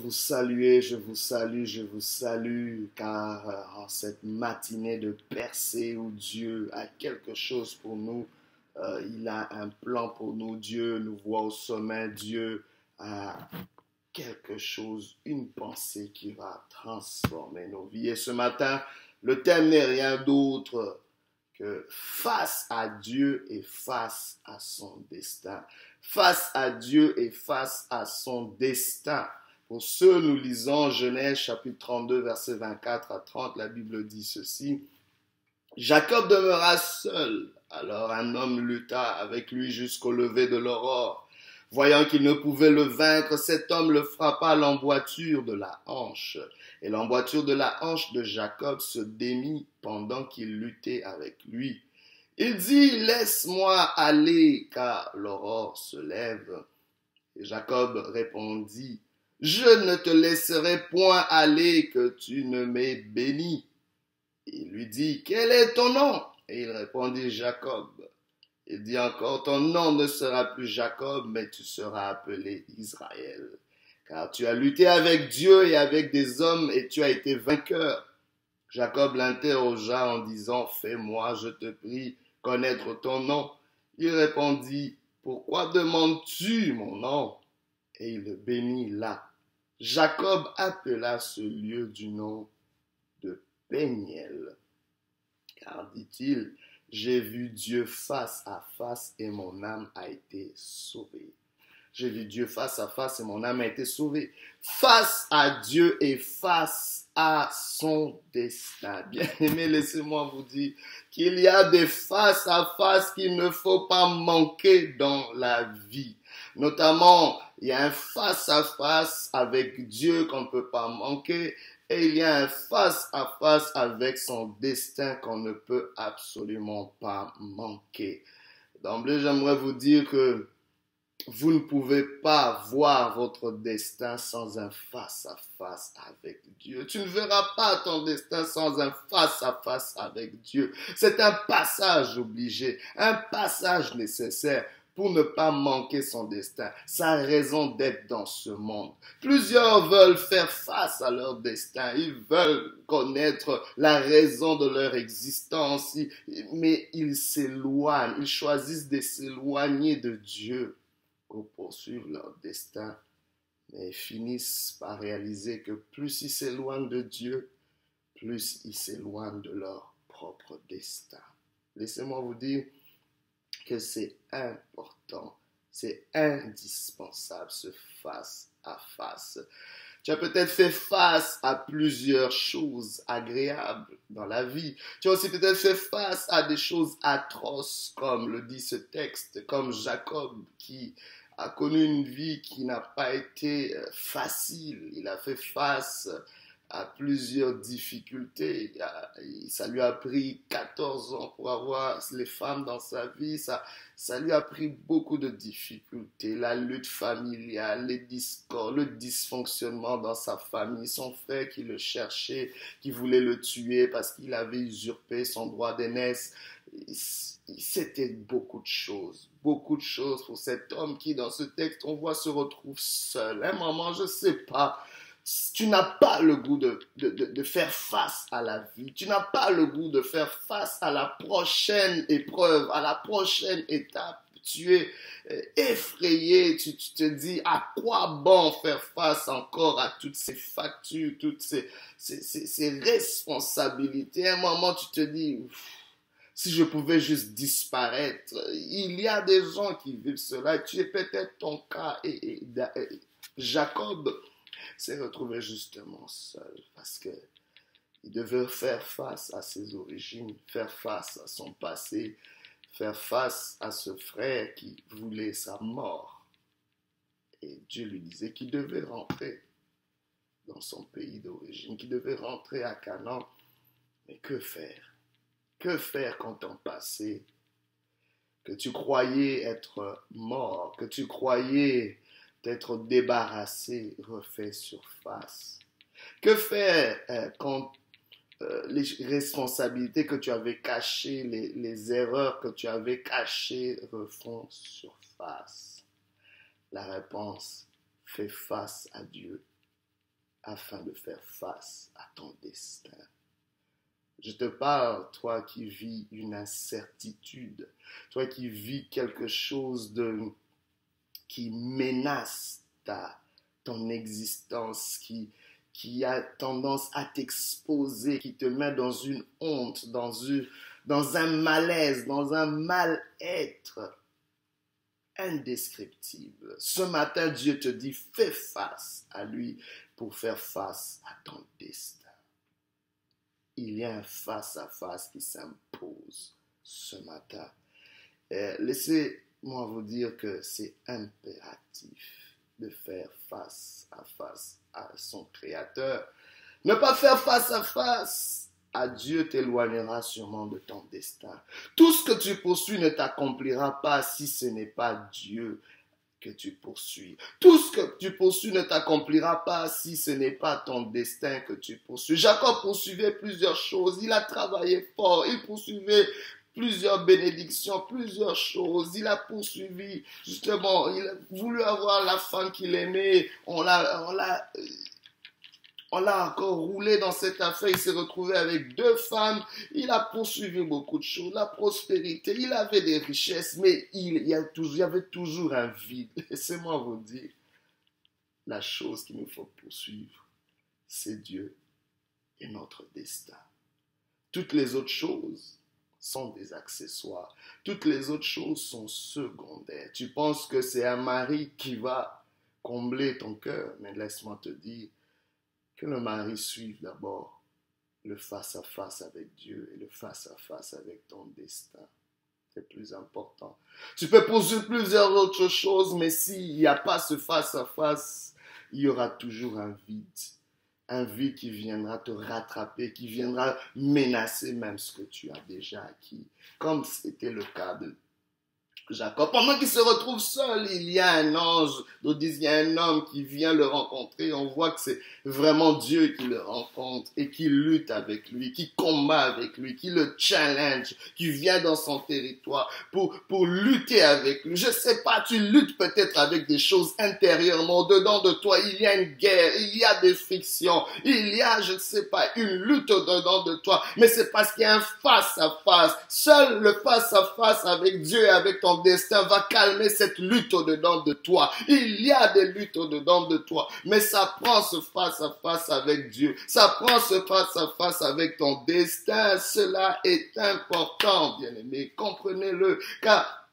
vous saluer, je vous salue, je vous salue, car en cette matinée de percée où Dieu a quelque chose pour nous, euh, il a un plan pour nous, Dieu nous voit au sommet, Dieu a quelque chose, une pensée qui va transformer nos vies. Et ce matin, le thème n'est rien d'autre que face à Dieu et face à son destin. Face à Dieu et face à son destin. Pour ceux, nous lisons Genèse chapitre 32, verset 24 à 30, la Bible dit ceci. Jacob demeura seul. Alors un homme lutta avec lui jusqu'au lever de l'aurore. Voyant qu'il ne pouvait le vaincre, cet homme le frappa à l'emboîture de la hanche. Et l'emboîture de la hanche de Jacob se démit pendant qu'il luttait avec lui. Il dit, laisse-moi aller, car l'aurore se lève. Et Jacob répondit, je ne te laisserai point aller que tu ne m'aies béni. Il lui dit, quel est ton nom? Et il répondit, Jacob. Il dit encore, ton nom ne sera plus Jacob, mais tu seras appelé Israël. Car tu as lutté avec Dieu et avec des hommes et tu as été vainqueur. Jacob l'interrogea en disant, fais-moi, je te prie, connaître ton nom. Il répondit, pourquoi demandes-tu mon nom? Et il le bénit là. Jacob appela ce lieu du nom de Péniel, car dit-il, j'ai vu Dieu face à face et mon âme a été sauvée. J'ai vu Dieu face à face et mon âme a été sauvée. Face à Dieu et face à son destin. Bien aimé, laissez-moi vous dire qu'il y a des face à face qu'il ne faut pas manquer dans la vie. Notamment, il y a un face-à-face avec Dieu qu'on ne peut pas manquer et il y a un face-à-face avec son destin qu'on ne peut absolument pas manquer. D'emblée, j'aimerais vous dire que vous ne pouvez pas voir votre destin sans un face-à-face avec Dieu. Tu ne verras pas ton destin sans un face-à-face avec Dieu. C'est un passage obligé, un passage nécessaire pour ne pas manquer son destin, sa raison d'être dans ce monde. Plusieurs veulent faire face à leur destin, ils veulent connaître la raison de leur existence, mais ils s'éloignent, ils choisissent de s'éloigner de Dieu pour poursuivre leur destin, mais finissent par réaliser que plus ils s'éloignent de Dieu, plus ils s'éloignent de leur propre destin. Laissez-moi vous dire, que c'est important, c'est indispensable ce face à face. Tu as peut-être fait face à plusieurs choses agréables dans la vie. Tu as aussi peut-être fait face à des choses atroces, comme le dit ce texte, comme Jacob qui a connu une vie qui n'a pas été euh, facile. Il a fait face plusieurs difficultés. Ça lui a pris 14 ans pour avoir les femmes dans sa vie. Ça, ça lui a pris beaucoup de difficultés. La lutte familiale, les discords, le dysfonctionnement dans sa famille, son frère qui le cherchait, qui voulait le tuer parce qu'il avait usurpé son droit d'aînesse. C'était beaucoup de choses, beaucoup de choses pour cet homme qui, dans ce texte, on voit, se retrouve seul. Un moment, je sais pas tu n'as pas le goût de, de, faire face à la vie, tu n'as pas le goût de faire face à la prochaine épreuve, à la prochaine étape. Tu es euh, effrayé, tu, te dis à quoi bon faire face encore à toutes ces factures, toutes ces, ces, ces, responsabilités? À un moment, tu te dis, si je pouvais juste disparaître. Il y a des gens qui vivent cela. Tu es peut-être ton cas. et Jacob s'est retrouvé justement seul parce que il devait faire face à ses origines, faire face à son passé, faire face à ce frère qui voulait sa mort. Et Dieu lui disait qu'il devait rentrer dans son pays d'origine, qu'il devait rentrer à Canaan. Mais que faire? Que faire quand ton passé, que tu croyais être mort, que tu croyais d'être débarrassé refait surface. Que faire euh, quand euh, les responsabilités que tu avais cachées, les, les erreurs que tu avais cachées refont surface? La réponse, fais face à Dieu. afin de faire face à ton destin. Je te parle, toi qui vis une incertitude, toi qui vis quelque chose de qui menace ta ton existence, qui qui a tendance à t'exposer, qui te met dans une honte, dans une dans un malaise, dans un mal-être indescriptible. Ce matin, Dieu te dit, fais face à lui pour faire face à ton destin. Il y a un face-à-face qui s'impose ce matin. Laissez-moi vous dire que c'est impératif de faire face à face à son Créateur. Ne pas faire face à face à Dieu t'éloignera sûrement de ton destin. Tout ce que tu poursuis ne t'accomplira pas si ce n'est pas Dieu que tu poursuis. Tout ce que tu poursuis ne t'accomplira pas si ce n'est pas ton destin que tu poursuis. Jacob poursuivait plusieurs choses. Il a travaillé fort. Il poursuivait plusieurs bénédictions, plusieurs choses. Il a poursuivi, justement, il a voulu avoir la femme qu'il aimait. On l'a, on l'a, on l'a encore roulé dans cette affaire, il s'est retrouvé avec deux femmes, il a poursuivi beaucoup de choses, la prospérité, il avait des richesses, mais il, y, il y avait toujours un vide. Laissez-moi vous dire, la chose qu'il nous faut poursuivre, c'est Dieu et notre destin. Toutes les autres choses sont des accessoires. Toutes les autres choses sont secondaires. Tu penses que c'est un mari qui va combler ton cœur, mais laisse-moi te dire, que le mari suive d'abord le face-à-face avec Dieu et le face-à-face avec ton destin. C'est plus important. Tu peux poursuivre plusieurs autres choses, mais s'il n'y a pas ce face-à-face, il y aura toujours un vide. Un vide qui viendra te rattraper, qui viendra menacer même ce que tu as déjà acquis. Comme c'était le cas de Jacob. Pendant qu'il se retrouve seul, il y a un ange, il y a un homme qui vient le rencontrer. On voit que c'est vraiment Dieu qui le rencontre et qui lutte avec lui, qui combat avec lui, qui le challenge, qui vient dans son territoire pour, pour lutter avec lui. Je sais pas, tu luttes peut-être avec des choses intérieurement. Dedans de toi, il y a une guerre, il y a des frictions, il y a, je ne sais pas, une lutte dedans de toi. Mais c'est parce qu'il y a un face à face. Seul le face à face avec Dieu et avec ton destin va calmer cette lutte au-dedans de toi. Il y a des luttes au-dedans de toi, mais ça prend ce face à face avec Dieu. Ça prend ce face à face avec ton destin. Cela est important, bien-aimé. Comprenez-le, car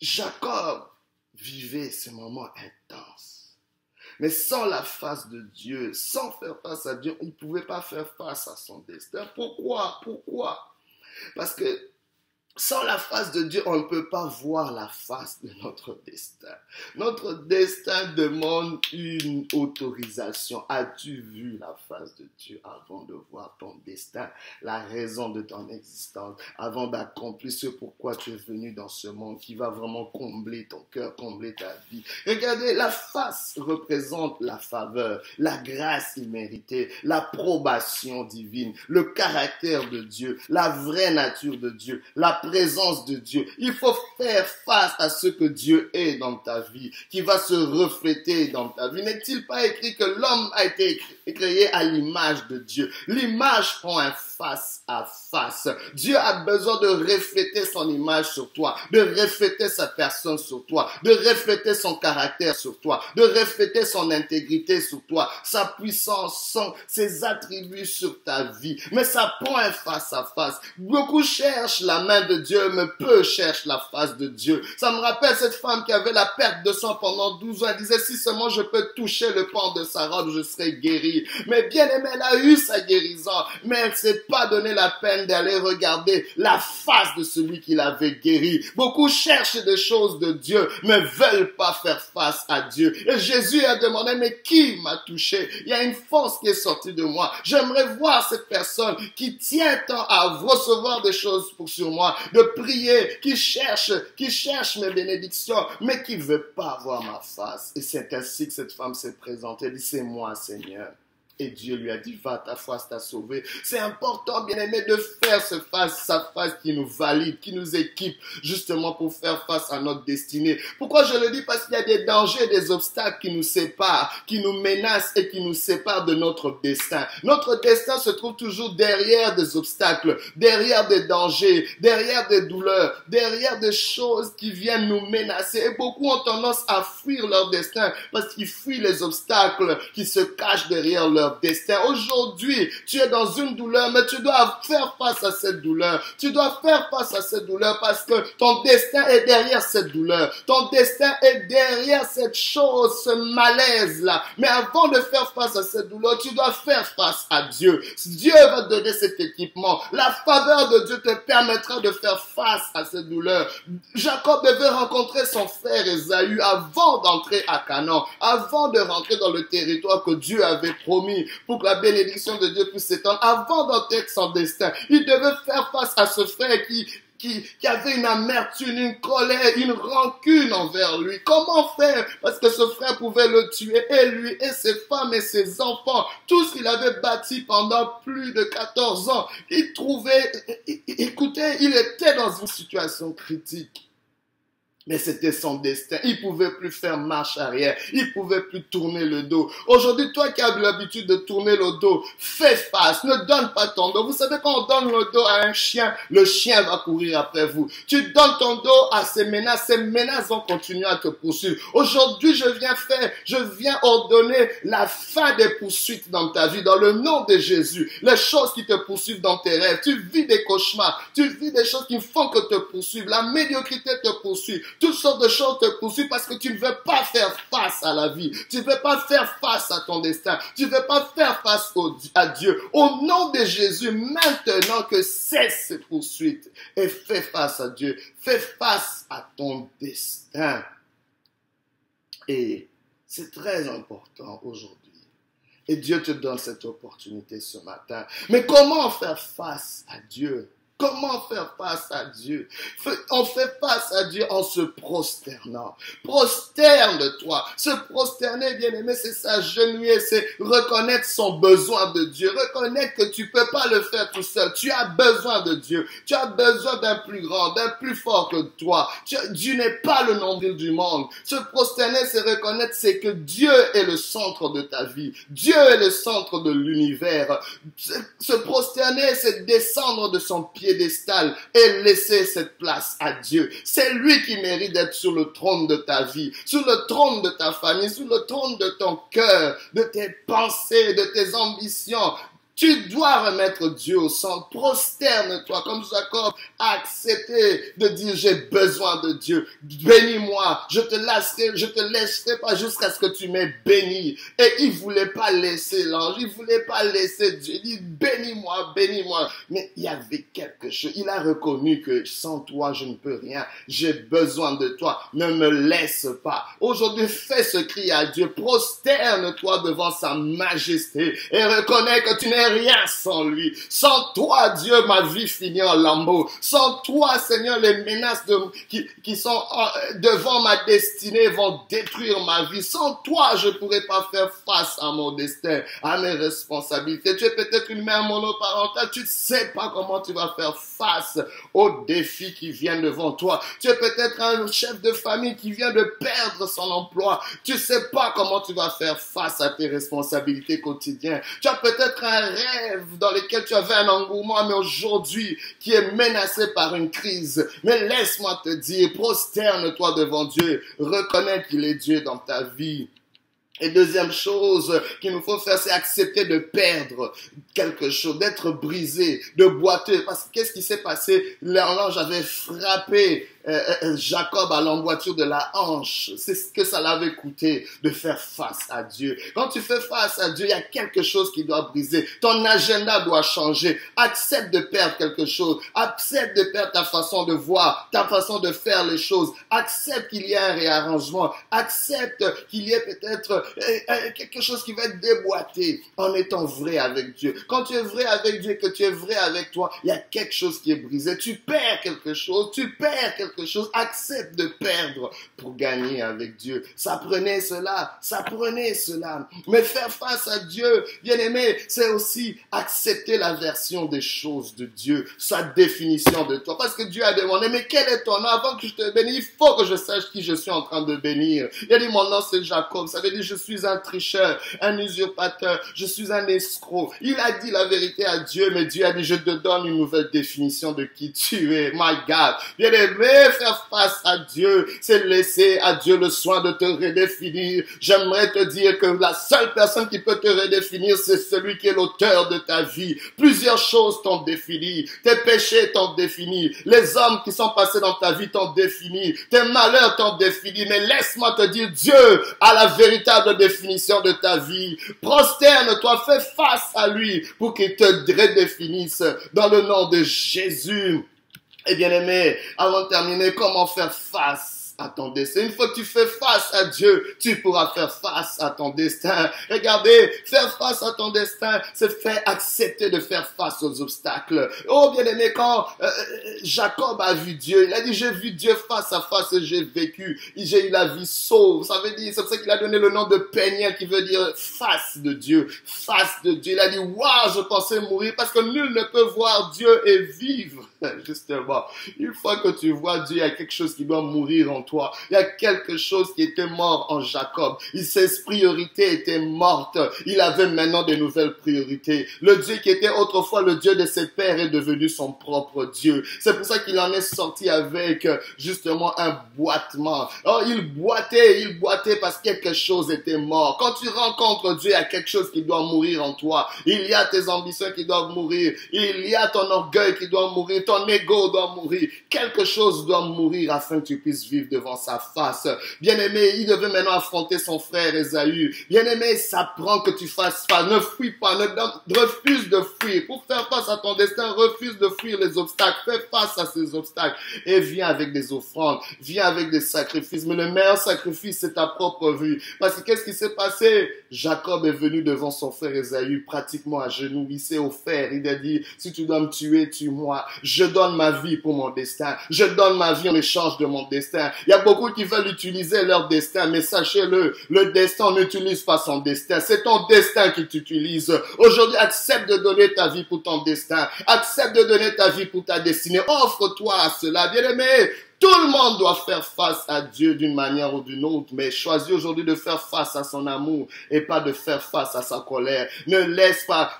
Jacob vivait ce moment intense. Mais sans la face de Dieu, sans faire face à Dieu, il ne pouvait pas faire face à son destin. Pourquoi? Pourquoi? Parce que sans la face de Dieu, on ne peut pas voir la face de notre destin. Notre destin demande une autorisation. As-tu vu la face de Dieu avant de voir ton destin, la raison de ton existence, avant d'accomplir ce pourquoi tu es venu dans ce monde qui va vraiment combler ton cœur, combler ta vie? Regardez, la face représente la faveur, la grâce imméritée, l'approbation divine, le caractère de Dieu, la vraie nature de Dieu, la présence de Dieu. Il faut faire face à ce que Dieu est dans ta vie, qui va se refléter dans ta vie. N'est-il pas écrit que l'homme a été créé à l'image de Dieu? L'image prend un face à face. Dieu a besoin de refléter son image sur toi, de refléter sa personne sur toi, de refléter son caractère sur toi, de refléter son intégrité sur toi, sa puissance, ses attributs sur ta vie. Mais ça prend un face à face. Beaucoup cherchent la main de Dieu, mais peu cherchent la face de Dieu. Ça me rappelle cette femme qui avait la perte de sang pendant 12 ans. Elle disait, si seulement je peux toucher le pan de sa robe, je serai guérie. Mais bien aimé, elle a eu sa guérison, mais pas donné la peine d'aller regarder la face de celui qui l'avait guéri. Beaucoup cherchent des choses de Dieu, mais veulent pas faire face à Dieu. Et Jésus a demandé, mais qui m'a touché? Il y a une force qui est sortie de moi. J'aimerais voir cette personne qui tient tant à recevoir des choses pour sur moi, de prier, qui cherche, qui cherche mes bénédictions, mais qui veut pas voir ma face. Et c'est ainsi que cette femme s'est présentée. Dit, c'est moi, Seigneur. Et Dieu lui a dit, va, ta foi t'a sauvé. C'est important, bien aimé, de faire ce face à face qui nous valide, qui nous équipe, justement pour faire face à notre destinée. Pourquoi je le dis? Parce qu'il y a des dangers, des obstacles qui nous séparent, qui nous menacent et qui nous séparent de notre destin. Notre destin se trouve toujours derrière des obstacles, derrière des dangers, derrière des douleurs, derrière des choses qui viennent nous menacer. Et beaucoup ont tendance à fuir leur destin parce qu'ils fuient les obstacles qui se cachent derrière leur destin. Aujourd'hui, tu es dans une douleur, mais tu dois faire face à cette douleur. Tu dois faire face à cette douleur parce que ton destin est derrière cette douleur. Ton destin est derrière cette chose, ce malaise-là. Mais avant de faire face à cette douleur, tu dois faire face à Dieu. Dieu va te donner cet équipement. La faveur de Dieu te permettra de faire face à cette douleur. Jacob devait rencontrer son frère Esaü avant d'entrer à Canaan, avant de rentrer dans le territoire que Dieu avait promis pour que la bénédiction de Dieu puisse s'étendre, avant d'entrer son destin. Il devait faire face à ce frère qui qui, qui, avait une amertume, une colère, une rancune envers lui. Comment faire? Parce que ce frère pouvait le tuer, et lui, et ses femmes, et ses enfants, tout ce qu'il avait bâti pendant plus de 14 ans. Il trouvait, écoutez, il était dans une situation critique. Mais c'était son destin. Il pouvait plus faire marche arrière. Il pouvait plus tourner le dos. Aujourd'hui, toi qui as l'habitude de tourner le dos, fais face. Ne donne pas ton dos. Vous savez, quand on donne le dos à un chien, le chien va courir après vous. Tu donnes ton dos à ces menaces. Ces menaces vont continuer à te poursuivre. Aujourd'hui, je viens faire, je viens ordonner la fin des poursuites dans ta vie, dans le nom de Jésus. Les choses qui te poursuivent dans tes rêves. Tu vis des cauchemars. Tu vis des choses qui font que te poursuivent. La médiocrité te poursuit toutes sortes de choses te poursuivent parce que tu ne veux pas faire face à la vie. Tu ne veux pas faire face à ton destin. Tu ne veux pas faire face à Dieu. Au nom de Jésus, maintenant que cesse ces poursuites et fais face à Dieu. Fais face à ton destin. Et c'est très important aujourd'hui. Et Dieu te donne cette opportunité ce matin. Mais comment faire face à Dieu? Comment faire face à Dieu? On fait face à Dieu en se prosternant. Prosterne-toi. Se prosterner, bien aimé, c'est s'agenouiller, c'est reconnaître son besoin de Dieu. Reconnaître que tu peux pas le faire tout seul. Tu as besoin de Dieu. Tu as besoin d'un plus grand, d'un plus fort que toi. Dieu n'est pas le nombril du monde. Se prosterner, c'est reconnaître c'est que Dieu est le centre de ta vie. Dieu est le centre de l'univers. Se prosterner, c'est descendre de son pied et laisser cette place à Dieu. C'est lui qui mérite d'être sur le trône de ta vie, sur le trône de ta famille, sur le trône de ton cœur, de tes pensées, de tes ambitions, tu dois remettre Dieu au centre. Prosterne-toi comme Jacob a accepté de dire j'ai besoin de Dieu. Bénis-moi. Je te je te laisserai pas jusqu'à ce que tu m'aies béni. Et il voulait pas laisser l'ange. Il voulait pas laisser Dieu. Il dit bénis-moi, bénis-moi. Mais il y avait quelque chose. Il a reconnu que sans toi je ne peux rien. J'ai besoin de toi. Ne me laisse pas. Aujourd'hui fais ce cri à Dieu. Prosterne-toi devant sa majesté et reconnais que tu n'es rien sans lui. Sans toi, Dieu, ma vie finit en lambeaux. Sans toi, Seigneur, les menaces qui, qui sont devant ma destinée vont détruire ma vie. Sans toi, je pourrais pas faire face à mon destin, à mes responsabilités. Tu es peut-être une mère monoparentale. Tu ne sais pas comment tu vas faire face aux défis qui viennent devant toi. Tu es peut-être un chef de famille qui vient de perdre son emploi. Tu sais pas comment tu vas faire face à tes responsabilités quotidiennes. Tu as peut-être un dans lequel tu avais un engouement, mais aujourd'hui qui est menacé par une crise. Mais laisse-moi te dire, prosterne-toi devant Dieu, reconnais qu'il est Dieu dans ta vie. Et deuxième chose qu'il nous faut faire, c'est accepter de perdre quelque chose, d'être brisé, de boiter. Parce que qu'est-ce qui s'est passé? L'ange avait frappé euh, euh, Jacob à l'emboîture de la hanche. C'est ce que ça l'avait coûté de faire face à Dieu. Quand tu fais face à Dieu, il y a quelque chose qui doit briser. Ton agenda doit changer. Accepte de perdre quelque chose. Accepte de perdre ta façon de voir, ta façon de faire les choses. Accepte qu'il y ait un réarrangement. Accepte qu'il y ait peut-être euh, quelque chose qui va être déboîté en étant vrai avec Dieu. Quand tu es vrai avec Dieu, que tu es vrai avec toi, il y a quelque chose qui est brisé. Tu perds quelque chose. Tu perds quelque quelque chose, accepte de perdre pour gagner avec Dieu. Ça cela, ça cela. Mais faire face à Dieu, bien aimé, c'est aussi accepter la version des choses de Dieu, sa définition de toi. Parce que Dieu a demandé, mais quel est ton nom? Avant que je te bénisse? Il faut que je sache qui je suis en train de bénir. Il a dit, mon nom c'est Jacob. Ça veut dire, je suis un tricheur, un usurpateur, je suis un escroc. Il a dit la vérité à Dieu, mais Dieu a dit, je te donne une nouvelle définition de qui tu es. My God. Bien aimé, faire face à Dieu, c'est laisser à Dieu le soin de te redéfinir. J'aimerais te dire que la seule personne qui peut te redéfinir, c'est celui qui est l'auteur de ta vie. Plusieurs choses t'ont défini. Tes péchés t'ont défini. Les hommes qui sont passés dans ta vie t'ont défini. Tes malheurs t'ont défini. Mais laisse-moi te dire, Dieu a la véritable définition de ta vie. Prosterne-toi, fais face à lui pour qu'il te redéfinisse dans le nom de Jésus. Et bien aimé, avant de terminer, comment faire face à ton destin? Une fois que tu fais face à Dieu, tu pourras faire face à ton destin. Regardez, faire face à ton destin, c'est faire accepter de faire face aux obstacles. Oh bien aimé, quand euh, euh, Jacob a vu Dieu, il a dit j'ai vu Dieu face à face j'ai vécu, j'ai eu la vie sauve. Ça veut dire, c'est pour ça qu'il a donné le nom de Peignel qui veut dire face de Dieu, face de Dieu. Il a dit waouh, je pensais mourir parce que nul ne peut voir Dieu et vivre. Justement, une fois que tu vois Dieu, il y a quelque chose qui doit mourir en toi. Il y a quelque chose qui était mort en Jacob. Ses priorités étaient mortes. Il avait maintenant de nouvelles priorités. Le Dieu qui était autrefois le Dieu de ses pères est devenu son propre Dieu. C'est pour ça qu'il en est sorti avec justement un boitement. Oh, il boitait, il boitait parce que quelque chose était mort. Quand tu rencontres Dieu, il y a quelque chose qui doit mourir en toi. Il y a tes ambitions qui doivent mourir. Il y a ton orgueil qui doit mourir ton ego doit mourir. Quelque chose doit mourir afin que tu puisses vivre devant sa face. Bien-aimé, il devait maintenant affronter son frère Esaü. Bien-aimé, ça prend que tu fasses pas. Ne fuis pas, ne refuse de fuir. Pour faire face à ton destin, refuse de fuir les obstacles. Fais face à ces obstacles et viens avec des offrandes, viens avec des sacrifices. Mais le meilleur sacrifice, c'est ta propre vie. Parce que qu'est-ce qui s'est passé? Jacob est venu devant son frère Esaü, pratiquement à genoux. Il s'est offert. Il a dit, si tu dois me tuer, tue-moi. Donne ma vie pour mon destin. Je donne ma vie en échange de mon destin. Il y a beaucoup qui veulent utiliser leur destin, mais sachez-le, le destin n'utilise pas son destin. C'est ton destin qui t'utilise. Aujourd'hui, accepte de donner ta vie pour ton destin. Accepte de donner ta vie pour ta destinée. Offre-toi à cela. Bien aimé, tout le monde doit faire face à Dieu d'une manière ou d'une autre, mais choisis aujourd'hui de faire face à son amour et pas de faire face à sa colère. Ne laisse pas,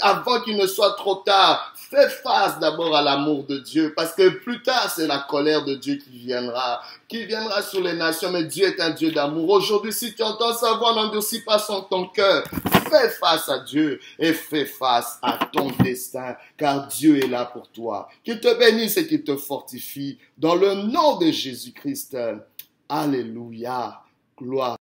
avant qu'il ne soit trop tard, fais face d'abord à l'amour de Dieu, parce que plus tard, c'est la colère de Dieu qui viendra, qui viendra sur les nations, mais Dieu est un Dieu d'amour. Aujourd'hui, si tu entends sa voix, n'endurcis pas son ton cœur. Fais face à Dieu et fais face à ton destin, car Dieu est là pour toi. Qu'il te bénisse et qu'il te fortifie dans le nom de Jésus-Christ. Alléluia. Gloire.